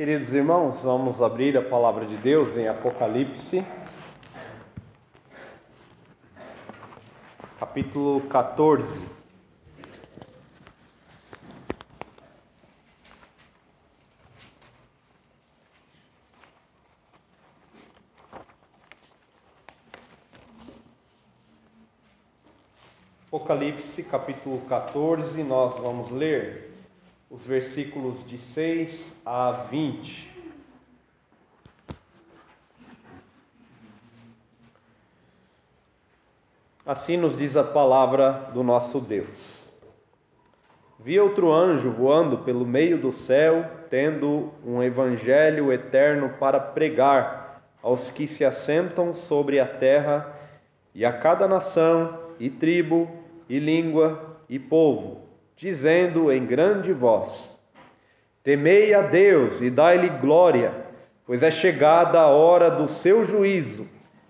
Queridos irmãos, vamos abrir a palavra de Deus em Apocalipse, capítulo 14. Apocalipse, capítulo 14, nós vamos ler os versículos de 6 a 20. Assim nos diz a palavra do nosso Deus. Vi outro anjo voando pelo meio do céu, tendo um evangelho eterno para pregar aos que se assentam sobre a terra e a cada nação e tribo e língua e povo dizendo em grande voz: Temei a Deus e dai-lhe glória, pois é chegada a hora do seu juízo,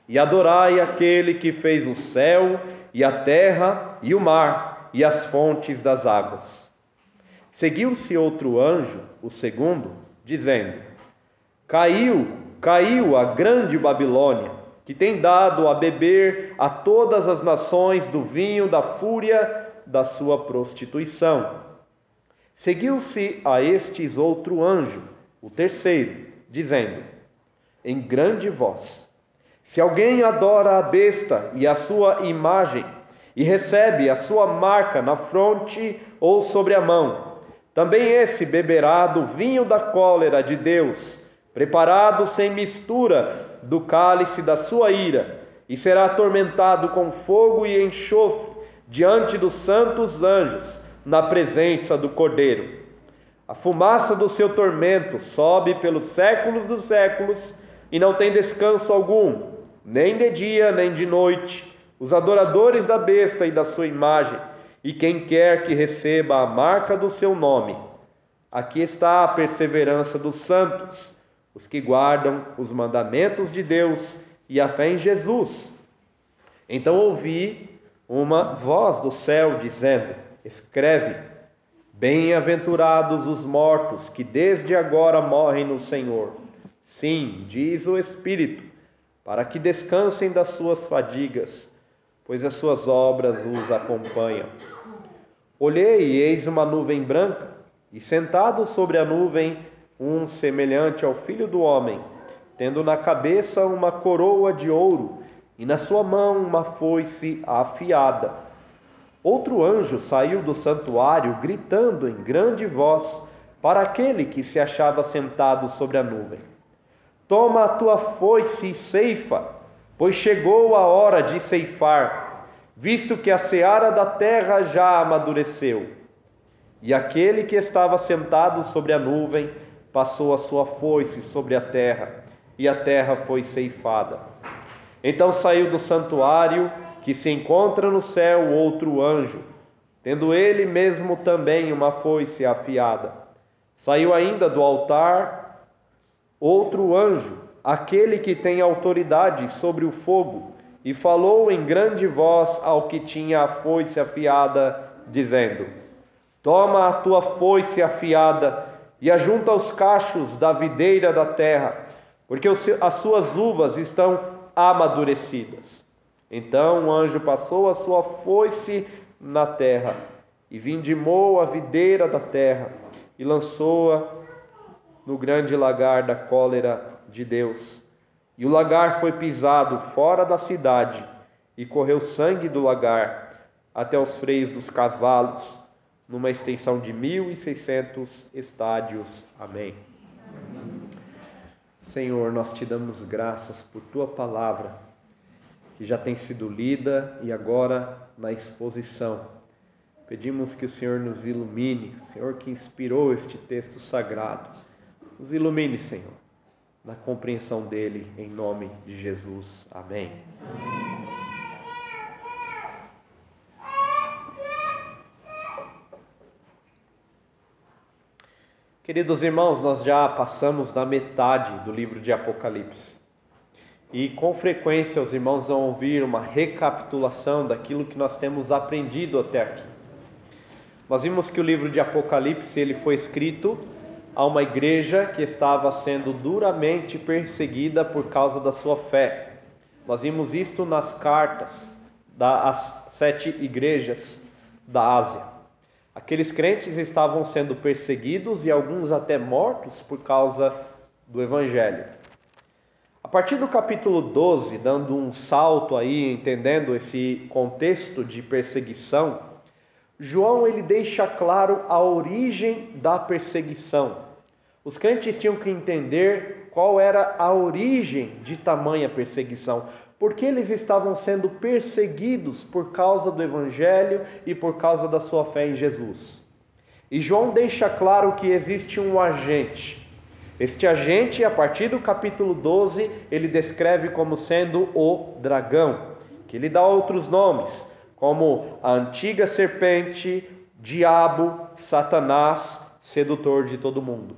e adorai aquele que fez o céu e a terra e o mar e as fontes das águas. Seguiu-se outro anjo, o segundo, dizendo: Caiu, caiu a grande Babilônia, que tem dado a beber a todas as nações do vinho da fúria da sua prostituição. Seguiu-se a estes outro anjo, o terceiro, dizendo, em grande voz: Se alguém adora a besta e a sua imagem, e recebe a sua marca na fronte ou sobre a mão, também esse beberá do vinho da cólera de Deus, preparado sem mistura do cálice da sua ira, e será atormentado com fogo e enxofre diante dos santos anjos, na presença do Cordeiro. A fumaça do seu tormento sobe pelos séculos dos séculos e não tem descanso algum, nem de dia nem de noite. Os adoradores da besta e da sua imagem, e quem quer que receba a marca do seu nome. Aqui está a perseverança dos santos, os que guardam os mandamentos de Deus e a fé em Jesus. Então ouvi uma voz do céu dizendo: Escreve, bem-aventurados os mortos que desde agora morrem no Senhor. Sim, diz o Espírito, para que descansem das suas fadigas, pois as suas obras os acompanham. Olhei e eis uma nuvem branca, e sentado sobre a nuvem, um semelhante ao filho do homem, tendo na cabeça uma coroa de ouro e na sua mão uma foice afiada. Outro anjo saiu do santuário, gritando em grande voz para aquele que se achava sentado sobre a nuvem: Toma a tua foice e ceifa, pois chegou a hora de ceifar, visto que a seara da terra já amadureceu. E aquele que estava sentado sobre a nuvem passou a sua foice sobre a terra, e a terra foi ceifada. Então saiu do santuário, que se encontra no céu, outro anjo, tendo ele mesmo também uma foice afiada. Saiu ainda do altar outro anjo, aquele que tem autoridade sobre o fogo, e falou em grande voz ao que tinha a foice afiada, dizendo: Toma a tua foice afiada e ajunta os cachos da videira da terra, porque as suas uvas estão amadurecidas. Então o anjo passou a sua foice na terra e vindimou a videira da terra e lançou-a no grande lagar da cólera de Deus. E o lagar foi pisado fora da cidade e correu sangue do lagar até os freios dos cavalos, numa extensão de mil e seiscentos estádios. Amém. Senhor, nós te damos graças por tua palavra, que já tem sido lida e agora na exposição. Pedimos que o Senhor nos ilumine, o Senhor que inspirou este texto sagrado. Nos ilumine, Senhor, na compreensão dele, em nome de Jesus. Amém. Amém. Queridos irmãos, nós já passamos da metade do livro de Apocalipse. E com frequência os irmãos vão ouvir uma recapitulação daquilo que nós temos aprendido até aqui. Nós vimos que o livro de Apocalipse ele foi escrito a uma igreja que estava sendo duramente perseguida por causa da sua fé. Nós vimos isto nas cartas das sete igrejas da Ásia. Aqueles crentes estavam sendo perseguidos e alguns até mortos por causa do Evangelho. A partir do capítulo 12, dando um salto aí, entendendo esse contexto de perseguição, João ele deixa claro a origem da perseguição. Os crentes tinham que entender qual era a origem de tamanha perseguição, porque eles estavam sendo perseguidos por causa do Evangelho e por causa da sua fé em Jesus. E João deixa claro que existe um agente. Este agente, a partir do capítulo 12, ele descreve como sendo o dragão, que lhe dá outros nomes, como a antiga serpente, diabo, Satanás, sedutor de todo mundo.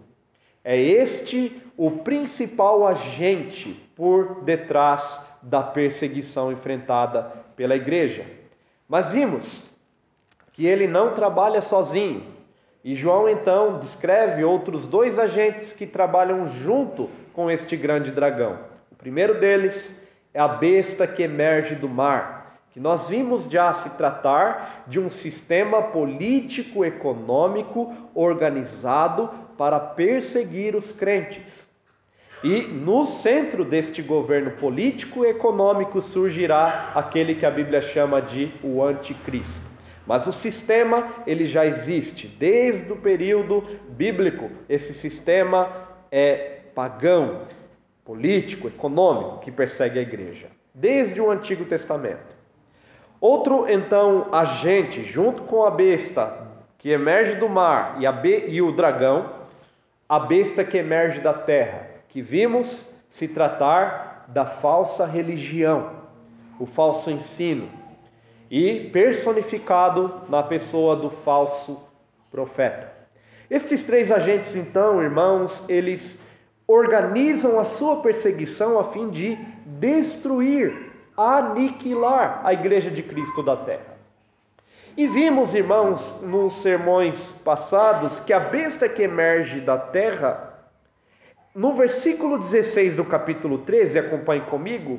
É este o principal agente por detrás da perseguição enfrentada pela igreja. Mas vimos que ele não trabalha sozinho. E João então descreve outros dois agentes que trabalham junto com este grande dragão. O primeiro deles é a besta que emerge do mar, que nós vimos já se tratar de um sistema político-econômico organizado para perseguir os crentes. E no centro deste governo político e econômico surgirá aquele que a Bíblia chama de o anticristo. Mas o sistema ele já existe desde o período bíblico. Esse sistema é pagão, político, econômico que persegue a igreja, desde o Antigo Testamento. Outro então agente, junto com a besta que emerge do mar e, e o dragão, a besta que emerge da terra que vimos se tratar da falsa religião, o falso ensino, e personificado na pessoa do falso profeta. Estes três agentes, então, irmãos, eles organizam a sua perseguição a fim de destruir, aniquilar a igreja de Cristo da terra. E vimos, irmãos, nos sermões passados, que a besta que emerge da terra no versículo 16 do capítulo 13, acompanhe comigo,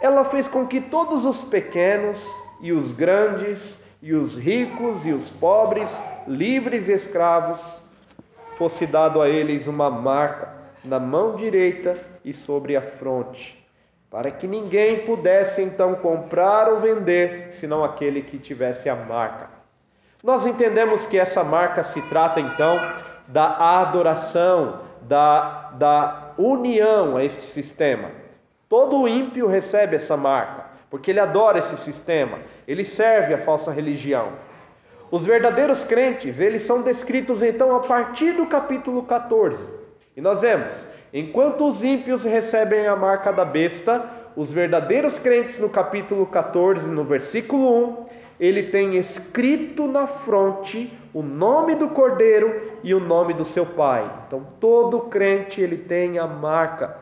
ela fez com que todos os pequenos e os grandes, e os ricos e os pobres, livres e escravos, fosse dado a eles uma marca na mão direita e sobre a fronte, para que ninguém pudesse então comprar ou vender, senão aquele que tivesse a marca. Nós entendemos que essa marca se trata então da adoração, da, da união a este sistema. Todo ímpio recebe essa marca, porque ele adora esse sistema, ele serve a falsa religião. Os verdadeiros crentes, eles são descritos então a partir do capítulo 14. E nós vemos, enquanto os ímpios recebem a marca da besta, os verdadeiros crentes no capítulo 14, no versículo 1, ele tem escrito na fronte o nome do Cordeiro e o nome do seu Pai. Então, todo crente ele tem a marca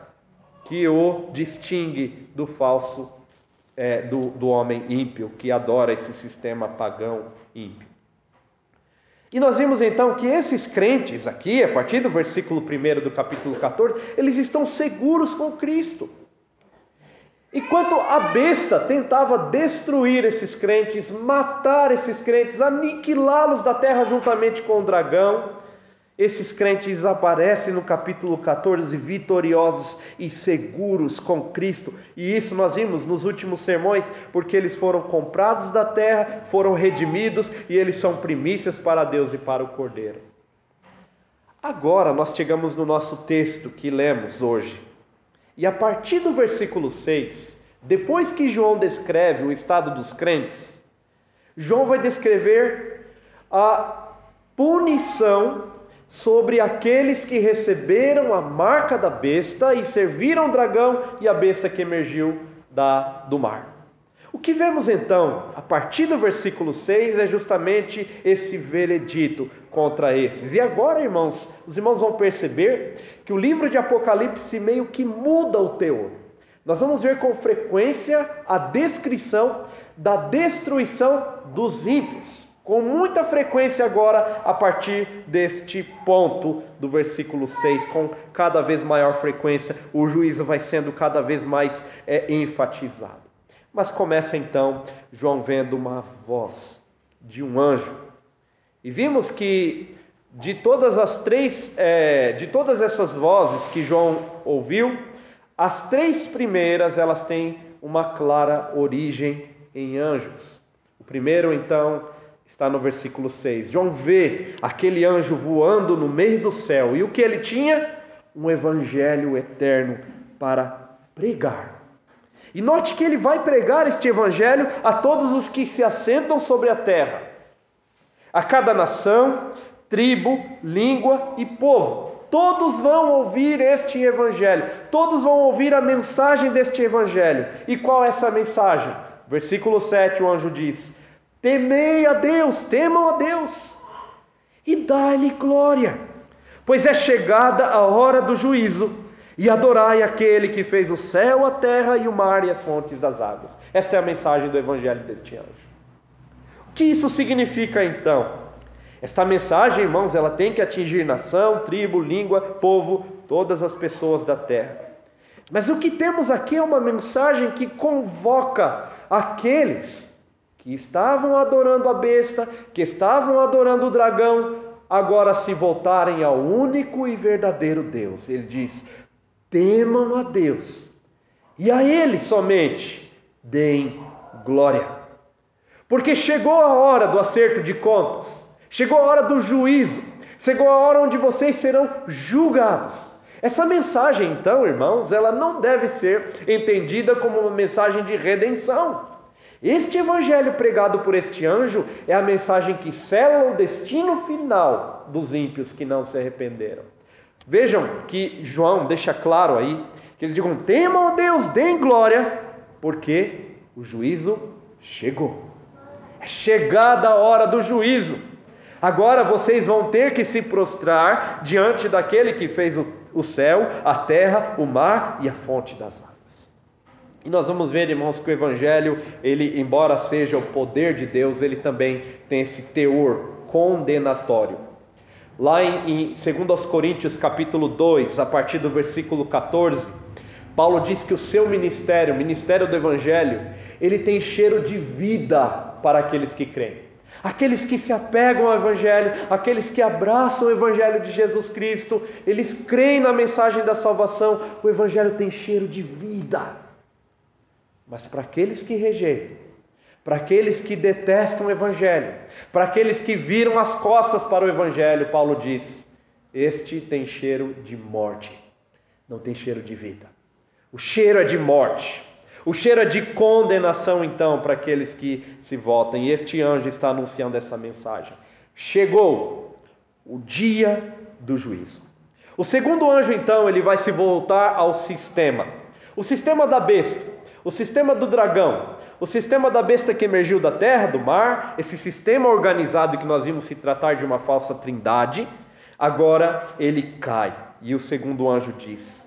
que o distingue do falso, é, do, do homem ímpio, que adora esse sistema pagão ímpio. E nós vimos então que esses crentes aqui, a partir do versículo 1 do capítulo 14, eles estão seguros com Cristo. Enquanto a besta tentava destruir esses crentes, matar esses crentes, aniquilá-los da terra juntamente com o dragão, esses crentes aparecem no capítulo 14 vitoriosos e seguros com Cristo. E isso nós vimos nos últimos sermões, porque eles foram comprados da terra, foram redimidos e eles são primícias para Deus e para o Cordeiro. Agora nós chegamos no nosso texto que lemos hoje. E a partir do versículo 6, depois que João descreve o estado dos crentes, João vai descrever a punição sobre aqueles que receberam a marca da besta e serviram o dragão e a besta que emergiu da, do mar. O que vemos então, a partir do versículo 6, é justamente esse veredito contra esses. E agora, irmãos, os irmãos vão perceber que o livro de Apocalipse meio que muda o teor. Nós vamos ver com frequência a descrição da destruição dos ímpios. com muita frequência agora a partir deste ponto do versículo 6, com cada vez maior frequência, o juízo vai sendo cada vez mais é, enfatizado. Mas começa então João vendo uma voz de um anjo. E vimos que de todas as três, é, de todas essas vozes que João ouviu, as três primeiras elas têm uma clara origem em anjos. O primeiro, então, está no versículo 6. João vê aquele anjo voando no meio do céu e o que ele tinha? Um evangelho eterno para pregar. E note que ele vai pregar este evangelho a todos os que se assentam sobre a terra, a cada nação, tribo, língua e povo. Todos vão ouvir este evangelho, todos vão ouvir a mensagem deste evangelho. E qual é essa mensagem? Versículo 7, o anjo diz: Temei a Deus, temam a Deus e dai-lhe glória, pois é chegada a hora do juízo, e adorai aquele que fez o céu, a terra e o mar e as fontes das águas. Esta é a mensagem do evangelho deste anjo. O que isso significa então? Esta mensagem, irmãos, ela tem que atingir nação, tribo, língua, povo, todas as pessoas da terra. Mas o que temos aqui é uma mensagem que convoca aqueles que estavam adorando a besta, que estavam adorando o dragão, agora se voltarem ao único e verdadeiro Deus. Ele diz: temam a Deus e a Ele somente deem glória. Porque chegou a hora do acerto de contas, chegou a hora do juízo, chegou a hora onde vocês serão julgados. Essa mensagem, então, irmãos, ela não deve ser entendida como uma mensagem de redenção. Este evangelho pregado por este anjo é a mensagem que sela o destino final dos ímpios que não se arrependeram. Vejam que João deixa claro aí que eles digam: temam a Deus, deem glória, porque o juízo chegou. É chegada a hora do juízo. Agora vocês vão ter que se prostrar diante daquele que fez o, o céu, a terra, o mar e a fonte das águas. E nós vamos ver, irmãos, que o evangelho, ele embora seja o poder de Deus, ele também tem esse teor condenatório. Lá em, em 2 Coríntios capítulo 2, a partir do versículo 14, Paulo diz que o seu ministério, o ministério do evangelho, ele tem cheiro de vida para aqueles que creem. Aqueles que se apegam ao Evangelho, aqueles que abraçam o Evangelho de Jesus Cristo, eles creem na mensagem da salvação, o Evangelho tem cheiro de vida. Mas para aqueles que rejeitam, para aqueles que detestam o Evangelho, para aqueles que viram as costas para o Evangelho, Paulo diz: este tem cheiro de morte, não tem cheiro de vida. O cheiro é de morte. O cheiro é de condenação, então, para aqueles que se voltam. E este anjo está anunciando essa mensagem. Chegou o dia do juízo. O segundo anjo, então, ele vai se voltar ao sistema. O sistema da besta o sistema do dragão, o sistema da besta que emergiu da terra, do mar, esse sistema organizado que nós vimos se tratar de uma falsa trindade, agora ele cai. E o segundo anjo diz: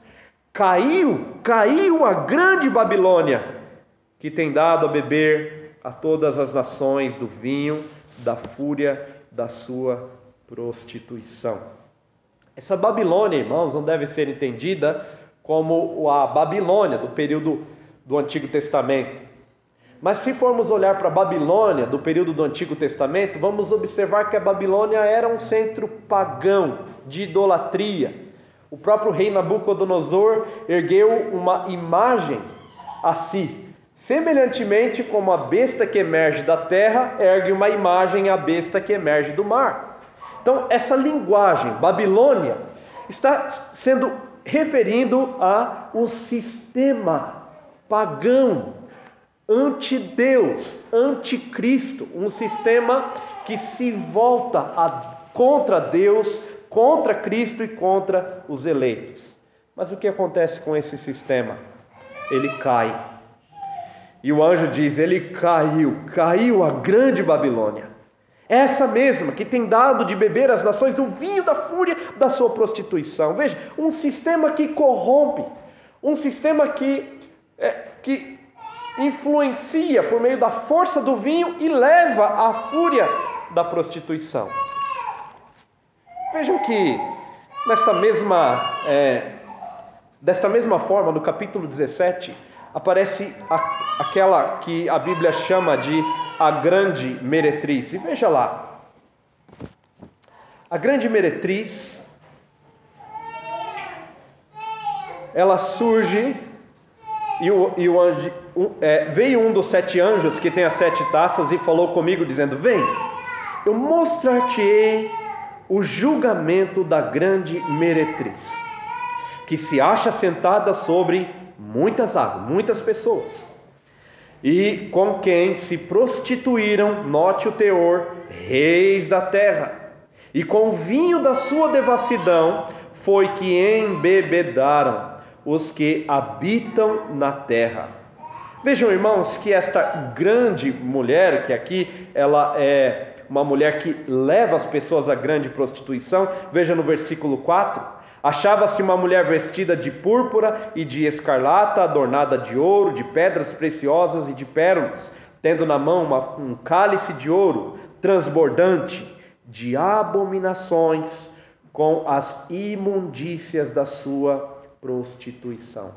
Caiu, caiu a grande Babilônia, que tem dado a beber a todas as nações do vinho da fúria da sua prostituição. Essa Babilônia, irmãos, não deve ser entendida como a Babilônia do período do Antigo Testamento. Mas se formos olhar para a Babilônia, do período do Antigo Testamento, vamos observar que a Babilônia era um centro pagão de idolatria. O próprio rei Nabucodonosor ergueu uma imagem a si, semelhantemente como a besta que emerge da terra ergue uma imagem à besta que emerge do mar. Então, essa linguagem Babilônia está sendo referindo a o sistema pagão, anti-Deus, anticristo, um sistema que se volta a, contra Deus, contra Cristo e contra os eleitos. Mas o que acontece com esse sistema? Ele cai. E o anjo diz: ele caiu, caiu a grande Babilônia. Essa mesma que tem dado de beber às nações do vinho da fúria da sua prostituição. Veja, um sistema que corrompe, um sistema que é, que influencia por meio da força do vinho e leva a fúria da prostituição. Vejam que nesta mesma, é, desta mesma forma, no capítulo 17, aparece a, aquela que a Bíblia chama de a grande meretriz. E veja lá, a grande meretriz, ela surge e, o, e o anjo, um, é, veio um dos sete anjos que tem as sete taças e falou comigo, dizendo: Vem, eu mostrar-te-ei o julgamento da grande meretriz, que se acha sentada sobre muitas águas, muitas pessoas, e com quem se prostituíram, note o teor, reis da terra, e com o vinho da sua devassidão foi que embebedaram os que habitam na terra. Vejam, irmãos, que esta grande mulher, que aqui ela é uma mulher que leva as pessoas à grande prostituição, veja no versículo 4 Achava-se uma mulher vestida de púrpura e de escarlata, adornada de ouro, de pedras preciosas e de pérolas, tendo na mão uma, um cálice de ouro transbordante de abominações com as imundícias da sua prostituição.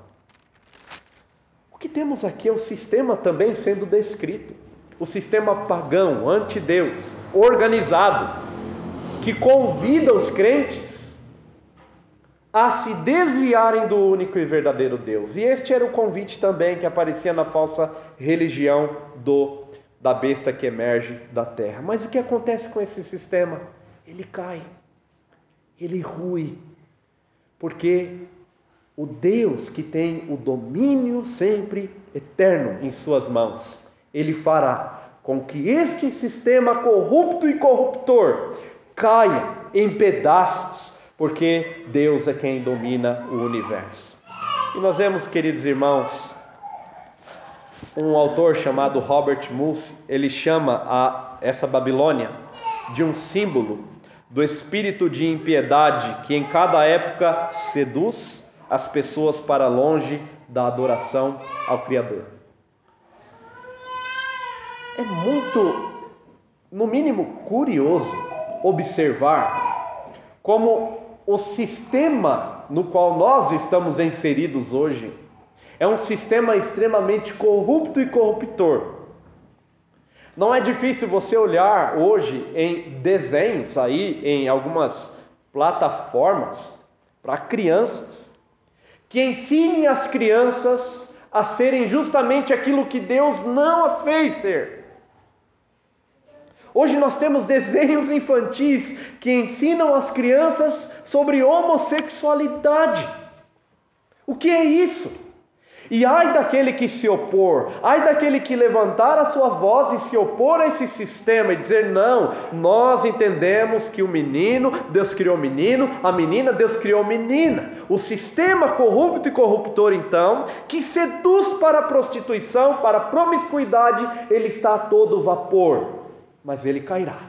O que temos aqui é o sistema também sendo descrito. O sistema pagão, anti-Deus, organizado, que convida os crentes a se desviarem do único e verdadeiro Deus. E este era o convite também que aparecia na falsa religião do da besta que emerge da terra. Mas o que acontece com esse sistema? Ele cai. Ele rui. Porque o Deus que tem o domínio sempre eterno em suas mãos, ele fará com que este sistema corrupto e corruptor caia em pedaços porque Deus é quem domina o universo. E nós vemos, queridos irmãos, um autor chamado Robert Moose, ele chama a essa Babilônia de um símbolo do espírito de impiedade que em cada época seduz as pessoas para longe da adoração ao Criador. É muito, no mínimo, curioso observar como o sistema no qual nós estamos inseridos hoje é um sistema extremamente corrupto e corruptor. Não é difícil você olhar hoje em desenhos aí em algumas plataformas para crianças que ensinem as crianças a serem justamente aquilo que Deus não as fez ser. Hoje nós temos desenhos infantis que ensinam as crianças sobre homossexualidade. O que é isso? E ai daquele que se opor, ai daquele que levantar a sua voz e se opor a esse sistema e dizer: não, nós entendemos que o menino, Deus criou menino, a menina, Deus criou menina. O sistema corrupto e corruptor, então, que seduz para a prostituição, para a promiscuidade, ele está a todo vapor mas ele cairá.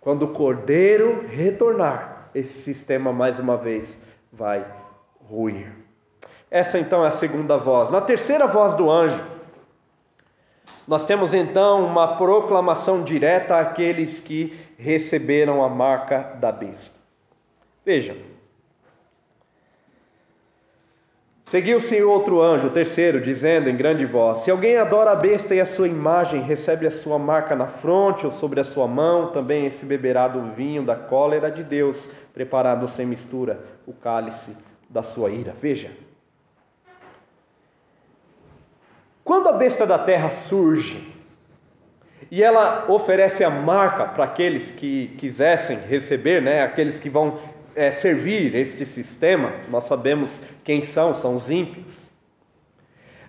Quando o cordeiro retornar, esse sistema mais uma vez vai ruir. Essa então é a segunda voz. Na terceira voz do anjo, nós temos então uma proclamação direta àqueles que receberam a marca da besta. Vejam, Seguiu-se outro anjo, o terceiro, dizendo em grande voz: Se alguém adora a besta e a sua imagem, recebe a sua marca na fronte ou sobre a sua mão, também esse beberá do vinho da cólera de Deus, preparado sem mistura, o cálice da sua ira. Veja. Quando a besta da terra surge e ela oferece a marca para aqueles que quisessem receber, né, aqueles que vão é, servir este sistema, nós sabemos quem são, são os ímpios.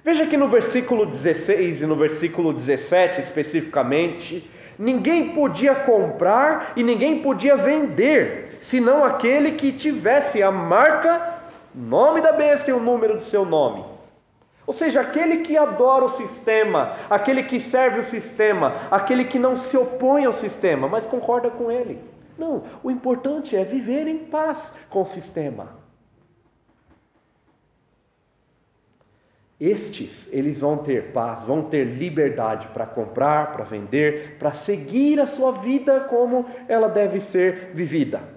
Veja que no versículo 16 e no versículo 17 especificamente, ninguém podia comprar e ninguém podia vender, senão aquele que tivesse a marca, nome da besta e o número do seu nome. Ou seja, aquele que adora o sistema, aquele que serve o sistema, aquele que não se opõe ao sistema, mas concorda com ele. Não, o importante é viver em paz com o sistema. estes, eles vão ter paz, vão ter liberdade para comprar, para vender, para seguir a sua vida como ela deve ser vivida.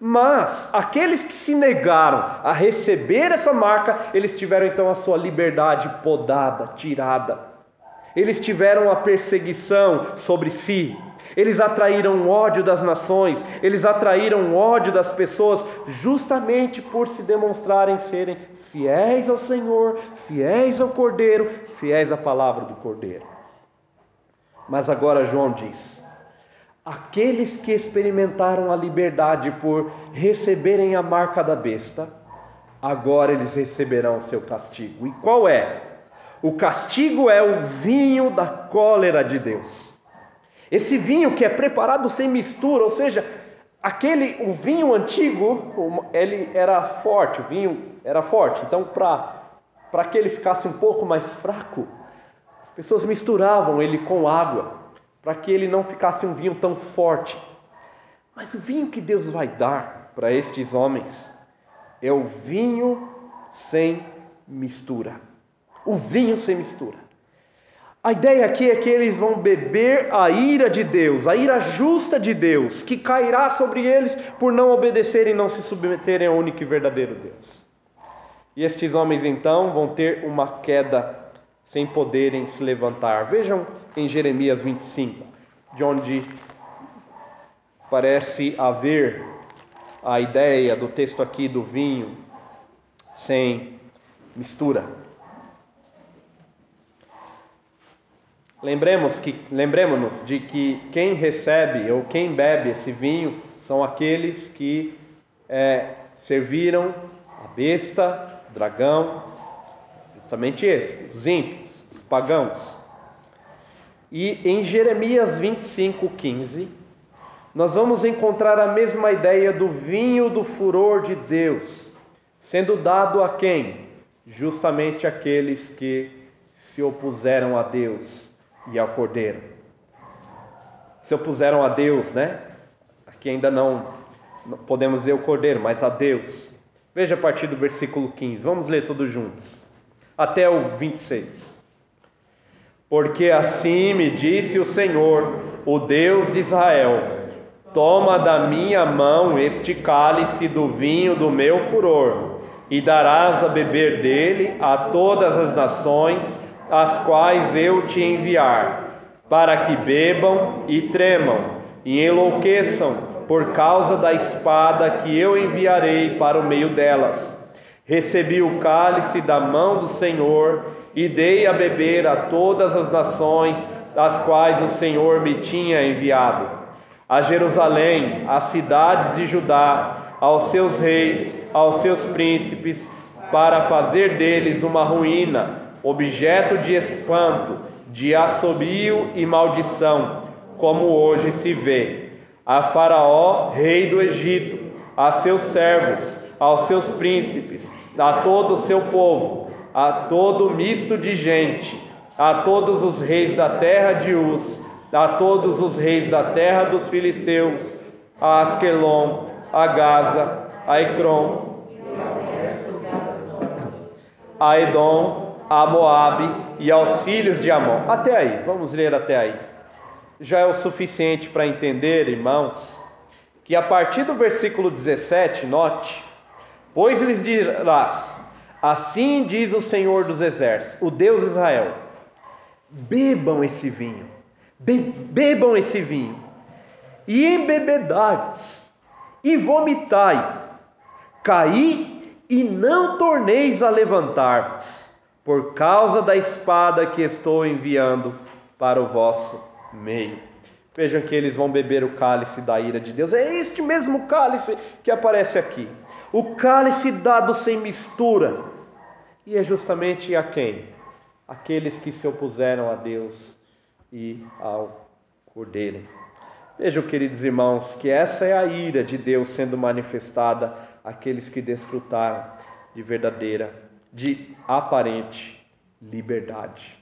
Mas aqueles que se negaram a receber essa marca, eles tiveram então a sua liberdade podada, tirada. Eles tiveram a perseguição sobre si. Eles atraíram o ódio das nações, eles atraíram o ódio das pessoas, justamente por se demonstrarem serem fiéis ao Senhor, fiéis ao Cordeiro, fiéis à palavra do Cordeiro. Mas agora João diz: aqueles que experimentaram a liberdade por receberem a marca da besta, agora eles receberão o seu castigo. E qual é? O castigo é o vinho da cólera de Deus. Esse vinho que é preparado sem mistura, ou seja, aquele o vinho antigo, ele era forte, o vinho era forte. Então, para que ele ficasse um pouco mais fraco, as pessoas misturavam ele com água, para que ele não ficasse um vinho tão forte. Mas o vinho que Deus vai dar para estes homens é o vinho sem mistura. O vinho sem mistura. A ideia aqui é que eles vão beber a ira de Deus, a ira justa de Deus, que cairá sobre eles por não obedecerem e não se submeterem ao único e verdadeiro Deus. E estes homens então vão ter uma queda sem poderem se levantar. Vejam em Jeremias 25, de onde parece haver a ideia do texto aqui do vinho sem mistura. Lembremos que lembremos-nos de que quem recebe ou quem bebe esse vinho são aqueles que é, serviram a besta, o dragão, justamente esse, os ímpios, os pagãos. E em Jeremias 25, 15, nós vamos encontrar a mesma ideia do vinho do furor de Deus, sendo dado a quem? Justamente aqueles que se opuseram a Deus e ao Cordeiro. Se opuseram a Deus, né? Aqui ainda não, não podemos dizer o Cordeiro, mas a Deus. Veja a partir do versículo 15, vamos ler todos juntos, até o 26. Porque assim me disse o Senhor, o Deus de Israel: Toma da minha mão este cálice do vinho do meu furor, e darás a beber dele a todas as nações as quais eu te enviar, para que bebam e tremam e enlouqueçam por causa da espada que eu enviarei para o meio delas. Recebi o cálice da mão do Senhor e dei a beber a todas as nações das quais o Senhor me tinha enviado. A Jerusalém, às cidades de Judá, aos seus reis, aos seus príncipes, para fazer deles uma ruína objeto de espanto, de assobio e maldição, como hoje se vê. A Faraó, rei do Egito, a seus servos, aos seus príncipes, a todo o seu povo, a todo misto de gente, a todos os reis da terra de Uz, a todos os reis da terra dos filisteus, a Asquelon, a Gaza, a Ecrom, a Edom, a Moabe e aos filhos de Amon. Até aí, vamos ler até aí. Já é o suficiente para entender, irmãos, que a partir do versículo 17, note, pois lhes dirás: Assim diz o Senhor dos Exércitos, o Deus Israel: Bebam esse vinho, be bebam esse vinho, e embebedai-vos, e vomitai, caí e não torneis a levantar-vos por causa da espada que estou enviando para o vosso meio. Vejam que eles vão beber o cálice da ira de Deus. É este mesmo cálice que aparece aqui. O cálice dado sem mistura. E é justamente a quem? Aqueles que se opuseram a Deus e ao Cordeiro. Vejam, queridos irmãos, que essa é a ira de Deus sendo manifestada àqueles que desfrutaram de verdadeira de aparente liberdade.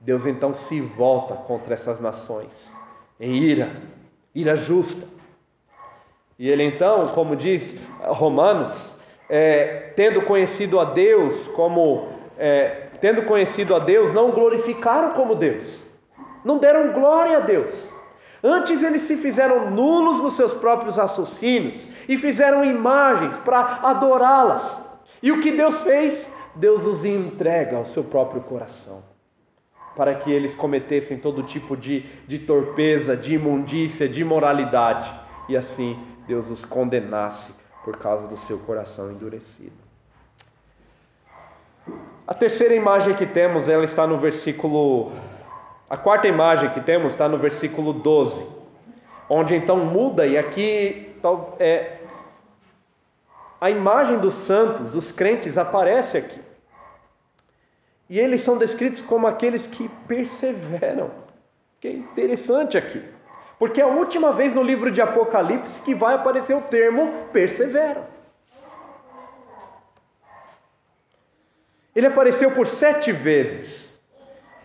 Deus então se volta contra essas nações em ira, ira justa. E ele então, como diz Romanos, é, tendo conhecido a Deus como é, tendo conhecido a Deus, não glorificaram como Deus, não deram glória a Deus. Antes eles se fizeram nulos nos seus próprios raciocínios e fizeram imagens para adorá-las. E o que Deus fez? Deus os entrega ao seu próprio coração, para que eles cometessem todo tipo de, de torpeza, de imundícia, de imoralidade, e assim Deus os condenasse por causa do seu coração endurecido. A terceira imagem que temos, ela está no versículo. A quarta imagem que temos está no versículo 12, onde então muda, e aqui é, a imagem dos santos, dos crentes, aparece aqui. E eles são descritos como aqueles que perseveram. Que é interessante aqui. Porque é a última vez no livro de Apocalipse que vai aparecer o termo perseveram. Ele apareceu por sete vezes.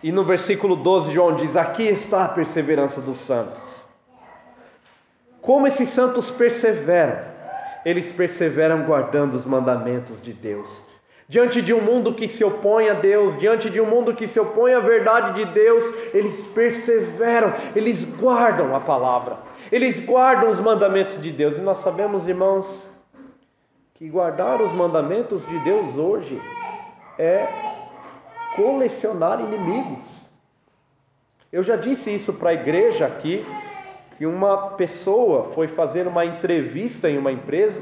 E no versículo 12, João diz: Aqui está a perseverança dos santos. Como esses santos perseveram? Eles perseveram guardando os mandamentos de Deus. Diante de um mundo que se opõe a Deus, diante de um mundo que se opõe à verdade de Deus, eles perseveram, eles guardam a palavra, eles guardam os mandamentos de Deus. E nós sabemos, irmãos, que guardar os mandamentos de Deus hoje é colecionar inimigos. Eu já disse isso para a igreja aqui, que uma pessoa foi fazer uma entrevista em uma empresa,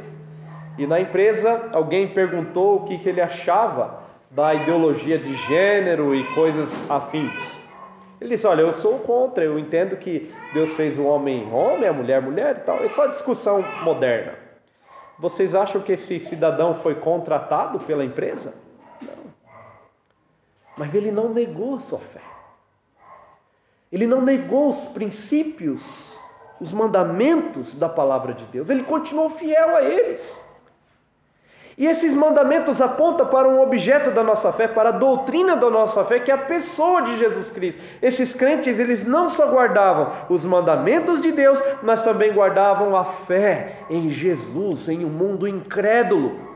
e na empresa alguém perguntou o que, que ele achava da ideologia de gênero e coisas afins. Ele disse: Olha, eu sou contra, eu entendo que Deus fez o homem homem, a mulher mulher e tal. É só discussão moderna. Vocês acham que esse cidadão foi contratado pela empresa? Mas ele não negou a sua fé. Ele não negou os princípios, os mandamentos da palavra de Deus. Ele continuou fiel a eles. E esses mandamentos apontam para um objeto da nossa fé, para a doutrina da nossa fé, que é a pessoa de Jesus Cristo. Esses crentes, eles não só guardavam os mandamentos de Deus, mas também guardavam a fé em Jesus, em um mundo incrédulo.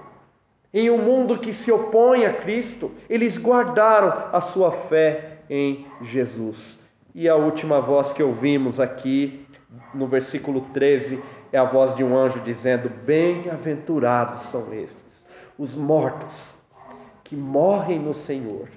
Em um mundo que se opõe a Cristo, eles guardaram a sua fé em Jesus. E a última voz que ouvimos aqui, no versículo 13, é a voz de um anjo dizendo: Bem-aventurados são estes, os mortos que morrem no Senhor,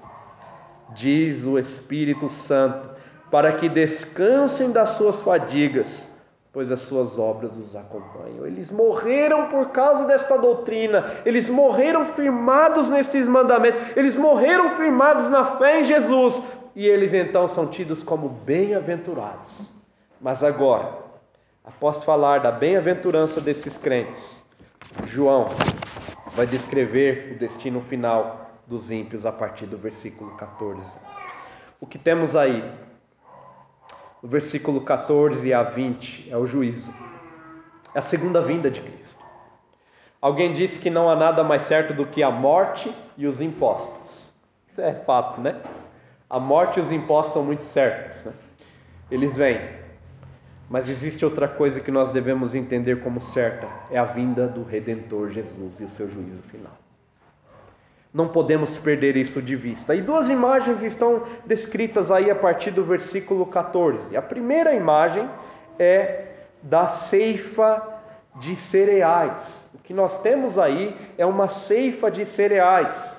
diz o Espírito Santo, para que descansem das suas fadigas pois as suas obras os acompanham. Eles morreram por causa desta doutrina, eles morreram firmados nestes mandamentos, eles morreram firmados na fé em Jesus, e eles então são tidos como bem-aventurados. Mas agora, após falar da bem-aventurança desses crentes, João vai descrever o destino final dos ímpios a partir do versículo 14. O que temos aí no versículo 14 a 20, é o juízo. É a segunda vinda de Cristo. Alguém disse que não há nada mais certo do que a morte e os impostos. Isso é fato, né? A morte e os impostos são muito certos, né? Eles vêm. Mas existe outra coisa que nós devemos entender como certa: é a vinda do Redentor Jesus e o seu juízo final. Não podemos perder isso de vista. E duas imagens estão descritas aí a partir do versículo 14. A primeira imagem é da ceifa de cereais. O que nós temos aí é uma ceifa de cereais.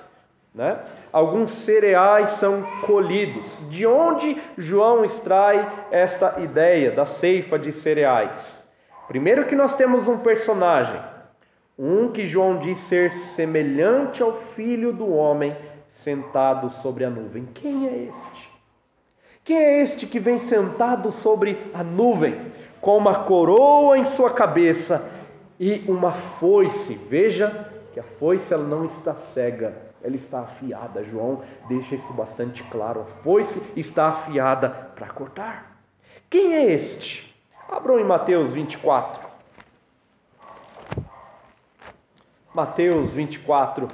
Né? Alguns cereais são colhidos. De onde João extrai esta ideia da ceifa de cereais? Primeiro, que nós temos um personagem um que João diz ser semelhante ao filho do homem sentado sobre a nuvem. Quem é este? Quem é este que vem sentado sobre a nuvem, com uma coroa em sua cabeça e uma foice? Veja que a foice ela não está cega, ela está afiada. João deixa isso bastante claro. A foice está afiada para cortar. Quem é este? Abram em Mateus 24. Mateus 24.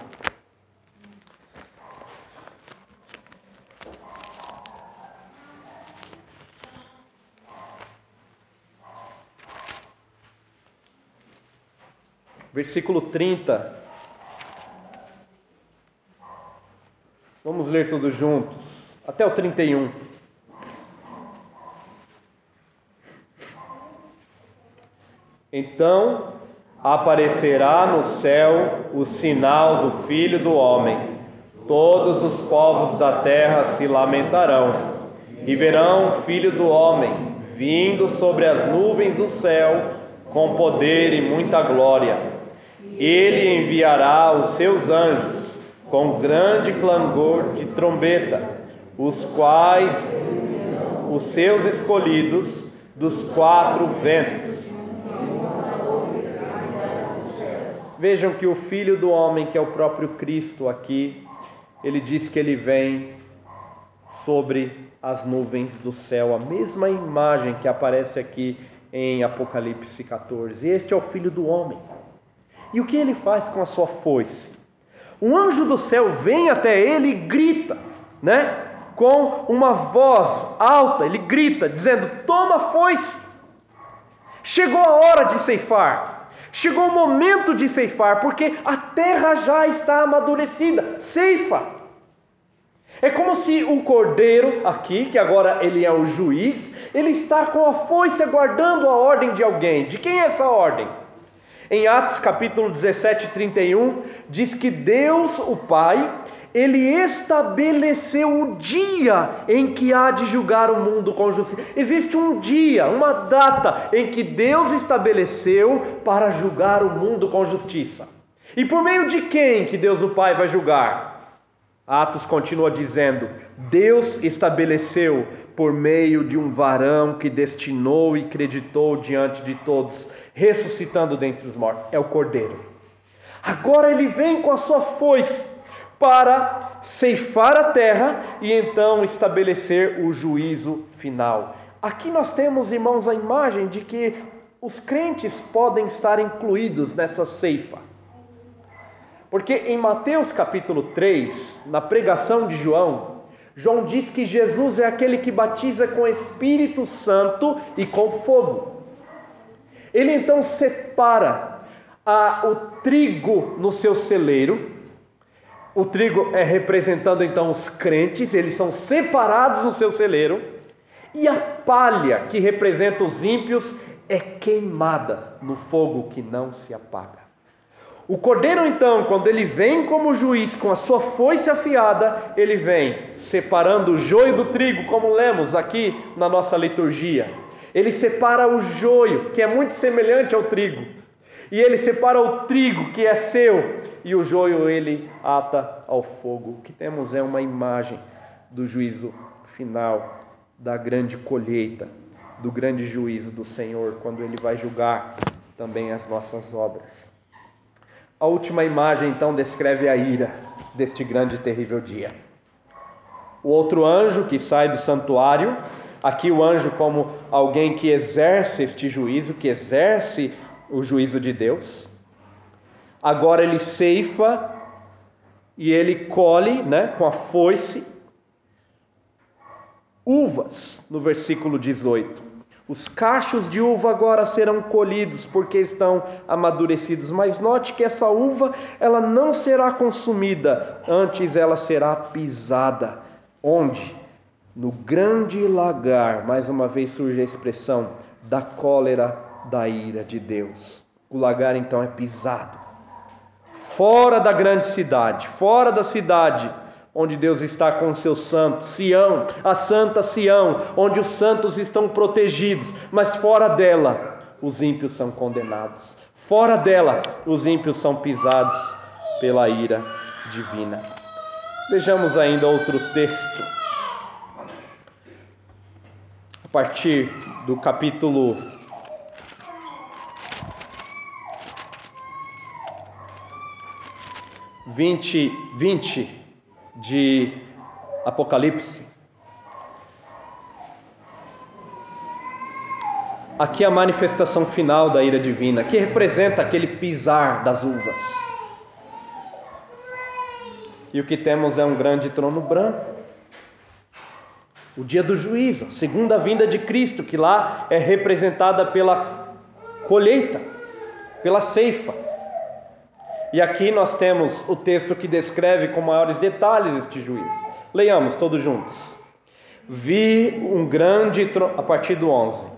Versículo 30. Vamos ler todos juntos, até o 31. Então aparecerá no céu o sinal do Filho do Homem. Todos os povos da terra se lamentarão e verão o Filho do Homem vindo sobre as nuvens do céu com poder e muita glória. Ele enviará os seus anjos com grande clangor de trombeta, os quais os seus escolhidos dos quatro ventos. Vejam que o Filho do Homem, que é o próprio Cristo aqui, ele diz que ele vem sobre as nuvens do céu, a mesma imagem que aparece aqui em Apocalipse 14. Este é o Filho do Homem. E o que ele faz com a sua foice? Um anjo do céu vem até ele e grita, né? Com uma voz alta, ele grita, dizendo: Toma a foice. Chegou a hora de ceifar. Chegou o momento de ceifar, porque a terra já está amadurecida. Ceifa. É como se o cordeiro aqui, que agora ele é o juiz, ele está com a foice aguardando a ordem de alguém. De quem é essa ordem? Em Atos capítulo 17, 31, diz que Deus, o Pai, ele estabeleceu o dia em que há de julgar o mundo com justiça. Existe um dia, uma data em que Deus estabeleceu para julgar o mundo com justiça. E por meio de quem que Deus o Pai vai julgar? Atos continua dizendo: Deus estabeleceu por meio de um varão que destinou e creditou diante de todos, ressuscitando dentre os mortos. É o Cordeiro. Agora ele vem com a sua foice para ceifar a terra e então estabelecer o juízo final. Aqui nós temos, irmãos, a imagem de que os crentes podem estar incluídos nessa ceifa. Porque em Mateus capítulo 3, na pregação de João, João diz que Jesus é aquele que batiza com Espírito Santo e com fogo. Ele então separa a, o trigo no seu celeiro. O trigo é representando então os crentes, eles são separados no seu celeiro. E a palha, que representa os ímpios, é queimada no fogo que não se apaga. O cordeiro, então, quando ele vem como juiz com a sua foice afiada, ele vem separando o joio do trigo, como lemos aqui na nossa liturgia. Ele separa o joio, que é muito semelhante ao trigo, e ele separa o trigo, que é seu, e o joio ele ata ao fogo. O que temos é uma imagem do juízo final, da grande colheita, do grande juízo do Senhor, quando ele vai julgar também as nossas obras. A última imagem então descreve a ira deste grande e terrível dia. O outro anjo que sai do santuário, aqui o anjo como alguém que exerce este juízo, que exerce o juízo de Deus. Agora ele ceifa e ele colhe, né, com a foice uvas, no versículo 18. Os cachos de uva agora serão colhidos porque estão amadurecidos. Mas note que essa uva, ela não será consumida, antes ela será pisada. Onde? No grande lagar, mais uma vez surge a expressão da cólera da ira de Deus. O lagar então é pisado. Fora da grande cidade, fora da cidade, onde Deus está com os seus santos, Sião, a santa Sião, onde os santos estão protegidos, mas fora dela os ímpios são condenados. Fora dela os ímpios são pisados pela ira divina. Vejamos ainda outro texto. A partir do capítulo vinte, vinte de Apocalipse. Aqui a manifestação final da ira divina, que representa aquele pisar das uvas. E o que temos é um grande trono branco. O dia do juízo, a segunda vinda de Cristo, que lá é representada pela colheita, pela ceifa. E aqui nós temos o texto que descreve com maiores detalhes este juízo. Leiamos todos juntos. Vi um grande trono, a partir do 11.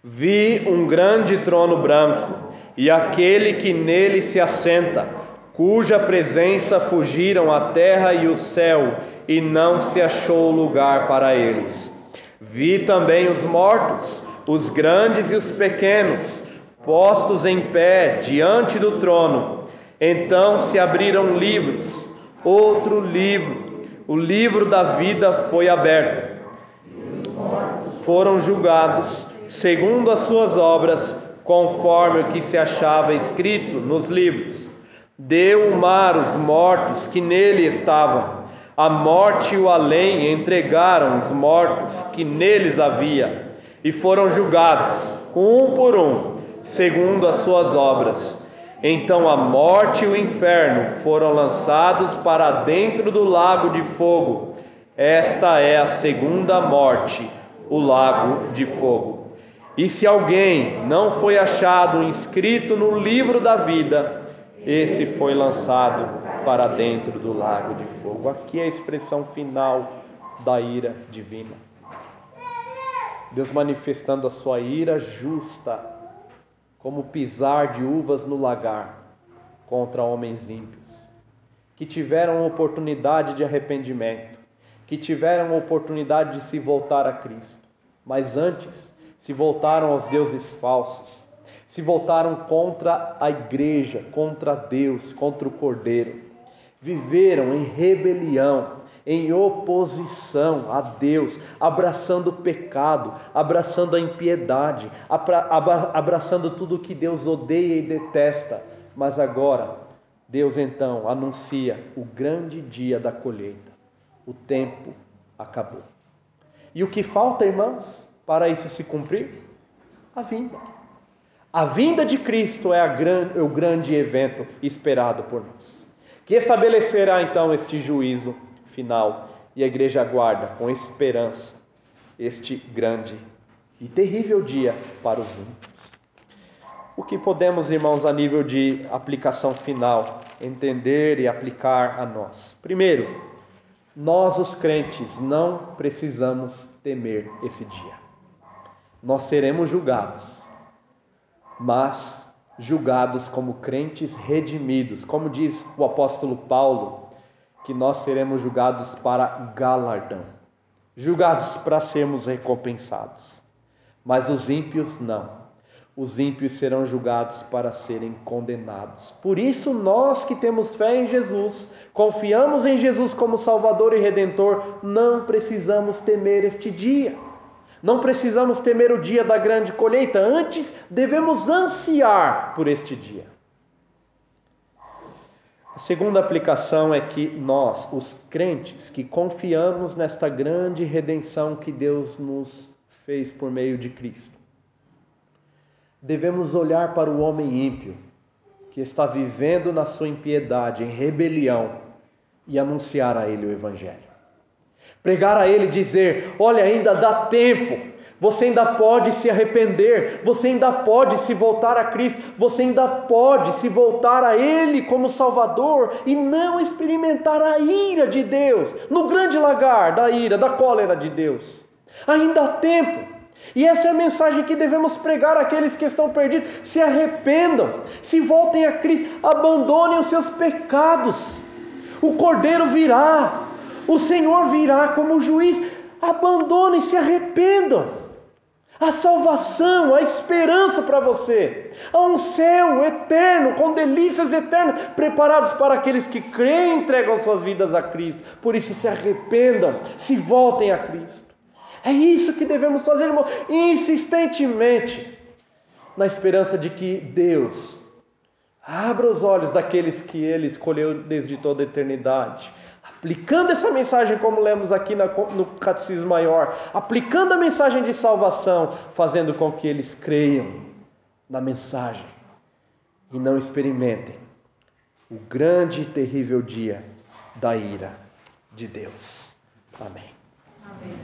Vi um grande trono branco e aquele que nele se assenta, cuja presença fugiram a terra e o céu, e não se achou lugar para eles. Vi também os mortos, os grandes e os pequenos, postos em pé diante do trono. Então se abriram livros, outro livro, o livro da vida foi aberto. Foram julgados segundo as suas obras, conforme o que se achava escrito nos livros. Deu o mar os mortos que nele estavam. A morte e o além entregaram os mortos que neles havia, e foram julgados, um por um, segundo as suas obras. Então a morte e o inferno foram lançados para dentro do lago de fogo. Esta é a segunda morte, o lago de fogo. E se alguém não foi achado inscrito no livro da vida, esse foi lançado para dentro do lago de fogo. Aqui é a expressão final da ira divina. Deus manifestando a sua ira justa, como pisar de uvas no lagar contra homens ímpios, que tiveram oportunidade de arrependimento, que tiveram oportunidade de se voltar a Cristo, mas antes se voltaram aos deuses falsos, se voltaram contra a igreja, contra Deus, contra o Cordeiro. Viveram em rebelião, em oposição a Deus, abraçando o pecado, abraçando a impiedade, abraçando tudo que Deus odeia e detesta. Mas agora, Deus então anuncia o grande dia da colheita. O tempo acabou. E o que falta, irmãos? para isso se cumprir? A vinda. A vinda de Cristo é, é o grande evento esperado por nós, que estabelecerá então este juízo final e a igreja aguarda com esperança este grande e terrível dia para os ímpios. O que podemos, irmãos, a nível de aplicação final, entender e aplicar a nós? Primeiro, nós, os crentes, não precisamos temer esse dia nós seremos julgados, mas julgados como crentes redimidos, como diz o apóstolo Paulo, que nós seremos julgados para galardão, julgados para sermos recompensados. Mas os ímpios não. Os ímpios serão julgados para serem condenados. Por isso, nós que temos fé em Jesus, confiamos em Jesus como Salvador e Redentor, não precisamos temer este dia. Não precisamos temer o dia da grande colheita, antes devemos ansiar por este dia. A segunda aplicação é que nós, os crentes que confiamos nesta grande redenção que Deus nos fez por meio de Cristo, devemos olhar para o homem ímpio que está vivendo na sua impiedade, em rebelião, e anunciar a ele o Evangelho. Pregar a ele, dizer: Olha, ainda dá tempo, você ainda pode se arrepender, você ainda pode se voltar a Cristo, você ainda pode se voltar a Ele como Salvador e não experimentar a ira de Deus, no grande lagar da ira, da cólera de Deus. Ainda há tempo. E essa é a mensagem que devemos pregar àqueles que estão perdidos: se arrependam, se voltem a Cristo, abandonem os seus pecados. O Cordeiro virá, o Senhor virá como juiz. Abandonem, se arrependam. A salvação, a esperança para você. Há um céu eterno, com delícias eternas, preparados para aqueles que creem e entregam suas vidas a Cristo. Por isso, se arrependam, se voltem a Cristo. É isso que devemos fazer, irmão, insistentemente, na esperança de que Deus abra os olhos daqueles que Ele escolheu desde toda a eternidade aplicando essa mensagem, como lemos aqui no Catecismo Maior, aplicando a mensagem de salvação, fazendo com que eles creiam na mensagem e não experimentem o grande e terrível dia da ira de Deus. Amém. Amém.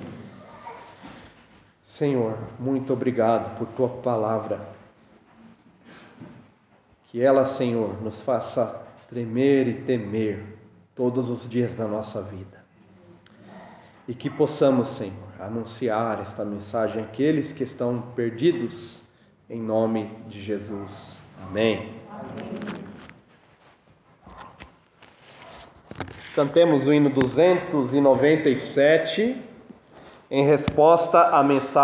Senhor, muito obrigado por tua palavra. Que ela, Senhor, nos faça tremer e temer todos os dias da nossa vida. E que possamos, Senhor, anunciar esta mensagem àqueles que estão perdidos, em nome de Jesus. Amém. Amém. Cantemos o hino 297 em resposta à mensagem